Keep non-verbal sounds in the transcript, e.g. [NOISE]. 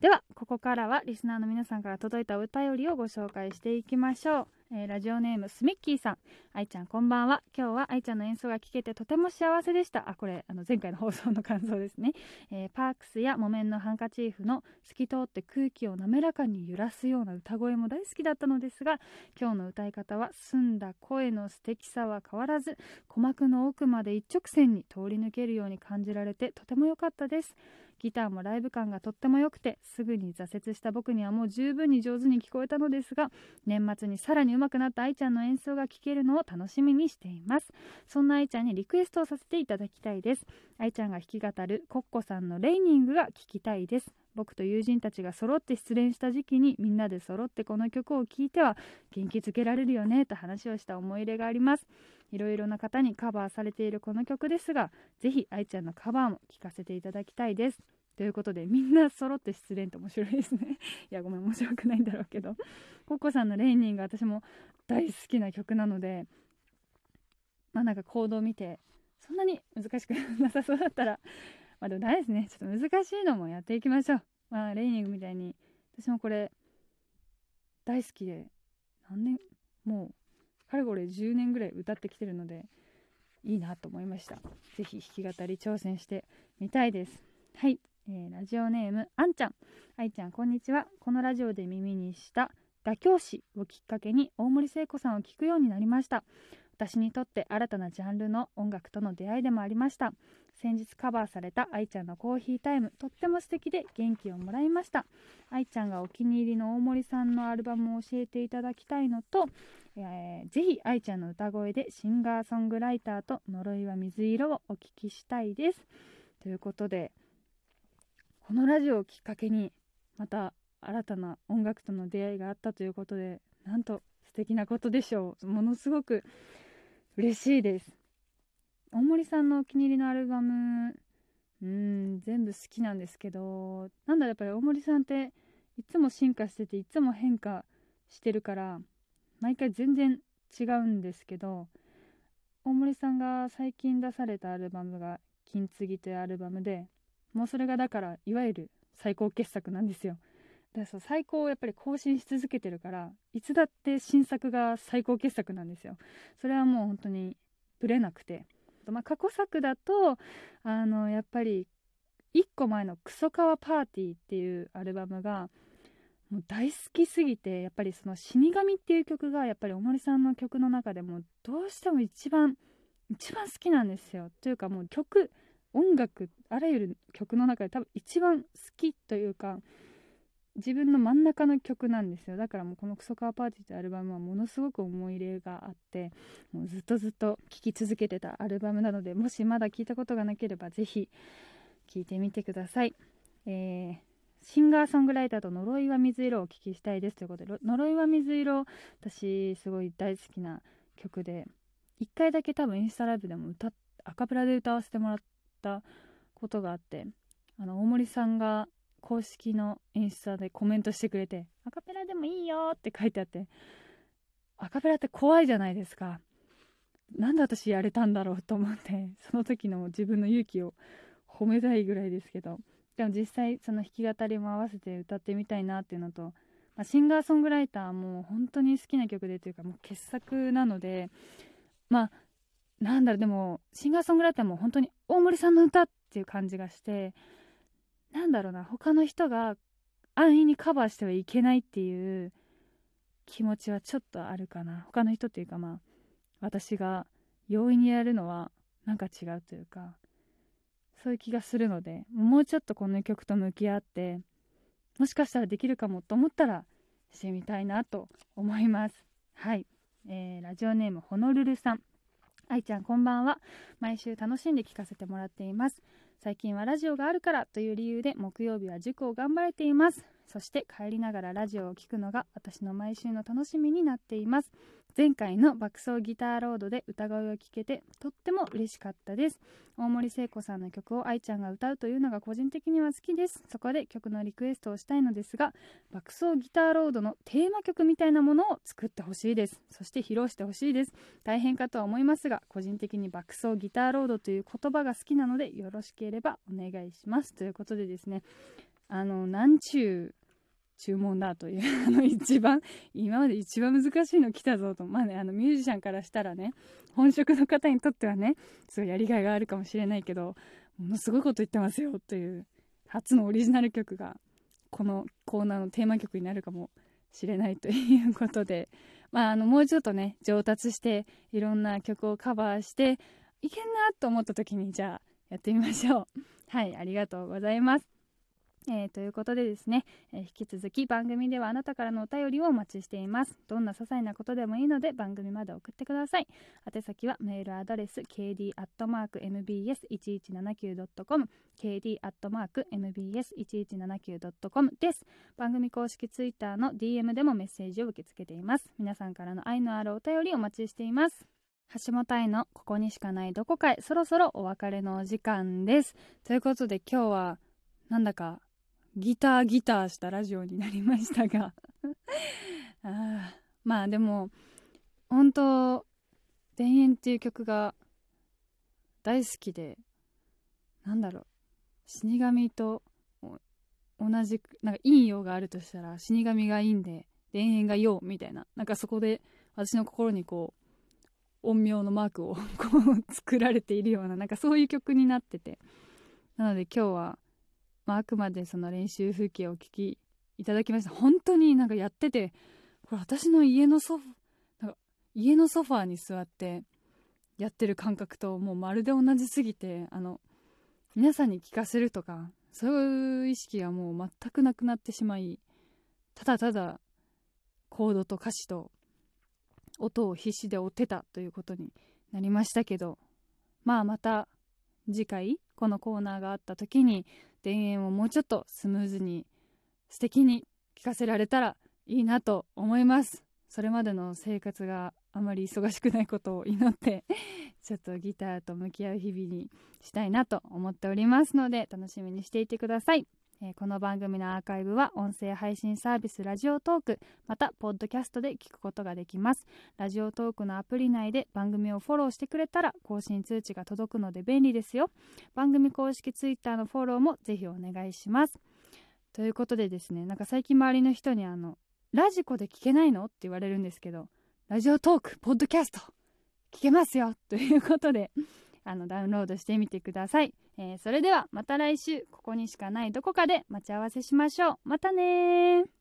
ではここからはリスナーの皆さんから届いたお便りをご紹介していきましょう、えー、ラジオネームスミッキーさん。愛ちゃんこんばんは。今日は愛ちゃんの演奏が聴けてとても幸せでした。あこれあの前回の放送の感想ですね、えー、パークスや木綿のハンカチーフの透き通って空気を滑らかに揺らすような歌声も大好きだったのですが今日の歌い方は澄んだ声の素敵さは変わらず鼓膜の奥まで一直線に通り抜けるように感じられてとても良かったです。ギターもライブ感がとっても良くてすぐに挫折した僕にはもう十分に上手に聞こえたのですが年末にさらに上手くなった愛ちゃんの演奏が聴けるのを楽しみにしています。そんな愛ちゃんにリクエストをさせていただきたいです。愛ちゃんが弾き語るコッコさんのレイニングが聴きたいです。僕と友人たちが揃って失恋した時期にみんなで揃ってこの曲を聴いては元気づけられるよねと話をした思い入れがあります。いろいろな方にカバーされているこの曲ですがぜひ愛ちゃんのカバーも聴かせていただきたいです。ということでみんな揃って失恋って面白いですね。[LAUGHS] いやごめん面白くないんだろうけど。ココさんの「レイニング」私も大好きな曲なのでまあなんかコードを見てそんなに難しくなさそうだったらまあでも大ですね。ちょっと難しいのもやっていきましょう。まあレイニングみたいに。私もこれ大好きで。何年もうかれこれ10年ぐらい歌ってきてるのでいいなと思いました。是非弾き語り挑戦してみたいです。はい、えー、ラジオネームあんちゃん。あいちゃんこんにちは。このラジオで耳にした妥協詞をきっかけに大森聖子さんを聴くようになりました。私にとって新たなジャンルの音楽との出会いでもありました。先日カバーされた愛ちゃんのコーヒータイム。とっても素敵で元気をもらいました。愛ちゃんがお気に入りの大森さんのアルバムを教えていただきたいのと、えー、ぜひ愛ちゃんの歌声でシンガーソングライターと呪いは水色をお聞きしたいです。ということでこのラジオをきっかけにまた新たな音楽との出会いがあったということでなんと素敵なことでしょう。ものすごく嬉しいです。大森さんのお気に入りのアルバムうん全部好きなんですけどなんだやっぱり大森さんっていつも進化してていつも変化してるから毎回全然違うんですけど大森さんが最近出されたアルバムが「金継ぎ」というアルバムでもうそれがだからいわゆる最高傑作なんですよ。だから最高をやっぱり更新し続けてるからいつだって新作が最高傑作なんですよ。それはもう本当にぶれなくて、まあ、過去作だとあのやっぱり1個前の「クソカワパーティー」っていうアルバムがもう大好きすぎてやっぱりその「死神」っていう曲がやっぱり大森さんの曲の中でもどうしても一番一番好きなんですよ。というかもう曲音楽あらゆる曲の中で多分一番好きというか自分の真ん中の曲なんですよ。だからもうこの「クソカーパーティー」というアルバムはものすごく思い入れがあってもうずっとずっと聴き続けてたアルバムなのでもしまだ聞いたことがなければ是非聴いてみてください、えー、シンガーソングライターと呪いは水色をお聴きしたいですということで呪いは水色私すごい大好きな曲で1回だけ多分インスタライブでも歌アカペラで歌わせてもらったことがあってあの大森さんが公式のインスタでコメントしてくれて「アカペラでもいいよ」って書いてあってアカペラって怖いじゃないですか。なんで私やれたんだろうと思ってその時の自分の勇気を褒めたいぐらいですけど。でも実際その弾き語りも合わせて歌ってみたいなっていうのと、まあ、シンガーソングライターも本当に好きな曲でというかもう傑作なのでまあなんだろうでもシンガーソングライターも本当に大森さんの歌っていう感じがしてなんだろうな他の人が安易にカバーしてはいけないっていう気持ちはちょっとあるかな。他の人っていうかまあ私が容易にやるのはなんか違うというかそういう気がするのでもうちょっとこの曲と向き合ってもしかしたらできるかもと思ったらしてみたいなと思います。はい、えー、ラジオネームホノルルさん。愛ちゃんこんばんは。毎週楽しんで聞かせてもらっています。最近はラジオがあるからという理由で木曜日は塾を頑張れています。そして帰りながらラジオを聴くのが私の毎週の楽しみになっています。前回の爆走ギターロードで歌声を聴けてとっても嬉しかったです。大森聖子さんの曲を愛ちゃんが歌うというのが個人的には好きです。そこで曲のリクエストをしたいのですが爆走ギターロードのテーマ曲みたいなものを作ってほしいです。そして披露してほしいです。大変かとは思いますが個人的に爆走ギターロードという言葉が好きなのでよろしければお願いします。ということでですねあのなんちゅう注文だという [LAUGHS] あの一番今まで一番難しいの来たぞと。まあねあのミュージシャンからしたらね本職の方にとってはねすごいやりがいがあるかもしれないけどものすごいこと言ってますよという初のオリジナル曲がこのコーナーのテーマ曲になるかもしれないということで、まあ、あのもうちょっとね上達していろんな曲をカバーしていけんなと思った時にじゃあやってみましょう。はいありがとうございます。えー、ということでですね、えー、引き続き番組ではあなたからのお便りをお待ちしています。どんな些細なことでもいいので番組まで送ってください。宛先はメールアドレス kd.mbs1179.com kd.mbs1179.com です。番組公式ツイッターの DM でもメッセージを受け付けています。皆さんからの愛のあるお便りお待ちしています。橋本愛のここにしかないどこかへそろそろお別れのお時間です。ということで今日はなんだかギターギターしたラジオになりましたが。[LAUGHS] あまあでも本当「田園」っていう曲が大好きでなんだろう死神と同じくなんか陰陽があるとしたら死神が陰で田園が陽みたいな。なんかそこで私の心にこう陰陽のマークをこう作られているようななんかそういう曲になってて。なので今日はまあ、あくまでその練習風景を聞きいただきました。本当になんかやっててこれ私の家のソフなんか家のソファーに座ってやってる感覚ともうまるで同じすぎてあの皆さんに聞かせるとかそういう意識がもう全くなくなってしまいただただコードと歌詞と音を必死で追ってたということになりましたけどまあまた次回このコーナーがあった時に田園をもうちょっとスムーズに素敵に聞かせられたらいいなと思います。それまでの生活があまり忙しくないことを祈って [LAUGHS] ちょっとギターと向き合う日々にしたいなと思っておりますので楽しみにしていてください。えー、この番組のアーカイブは音声配信サービスラジオトークまたポッドキャストで聞くことができます。ラジオトークのアプリ内で番組をフォローしてくれたら更新通知が届くので便利ですよ。番組公式 Twitter のフォローもぜひお願いします。ということでですねなんか最近周りの人にあのラジコで聞けないの？って言われるんですけどラジオトークポッドキャスト聞けますよ！ということであのダウンロードしてみてください、えー、それではまた来週ここにしかないどこかで待ち合わせしましょう。またね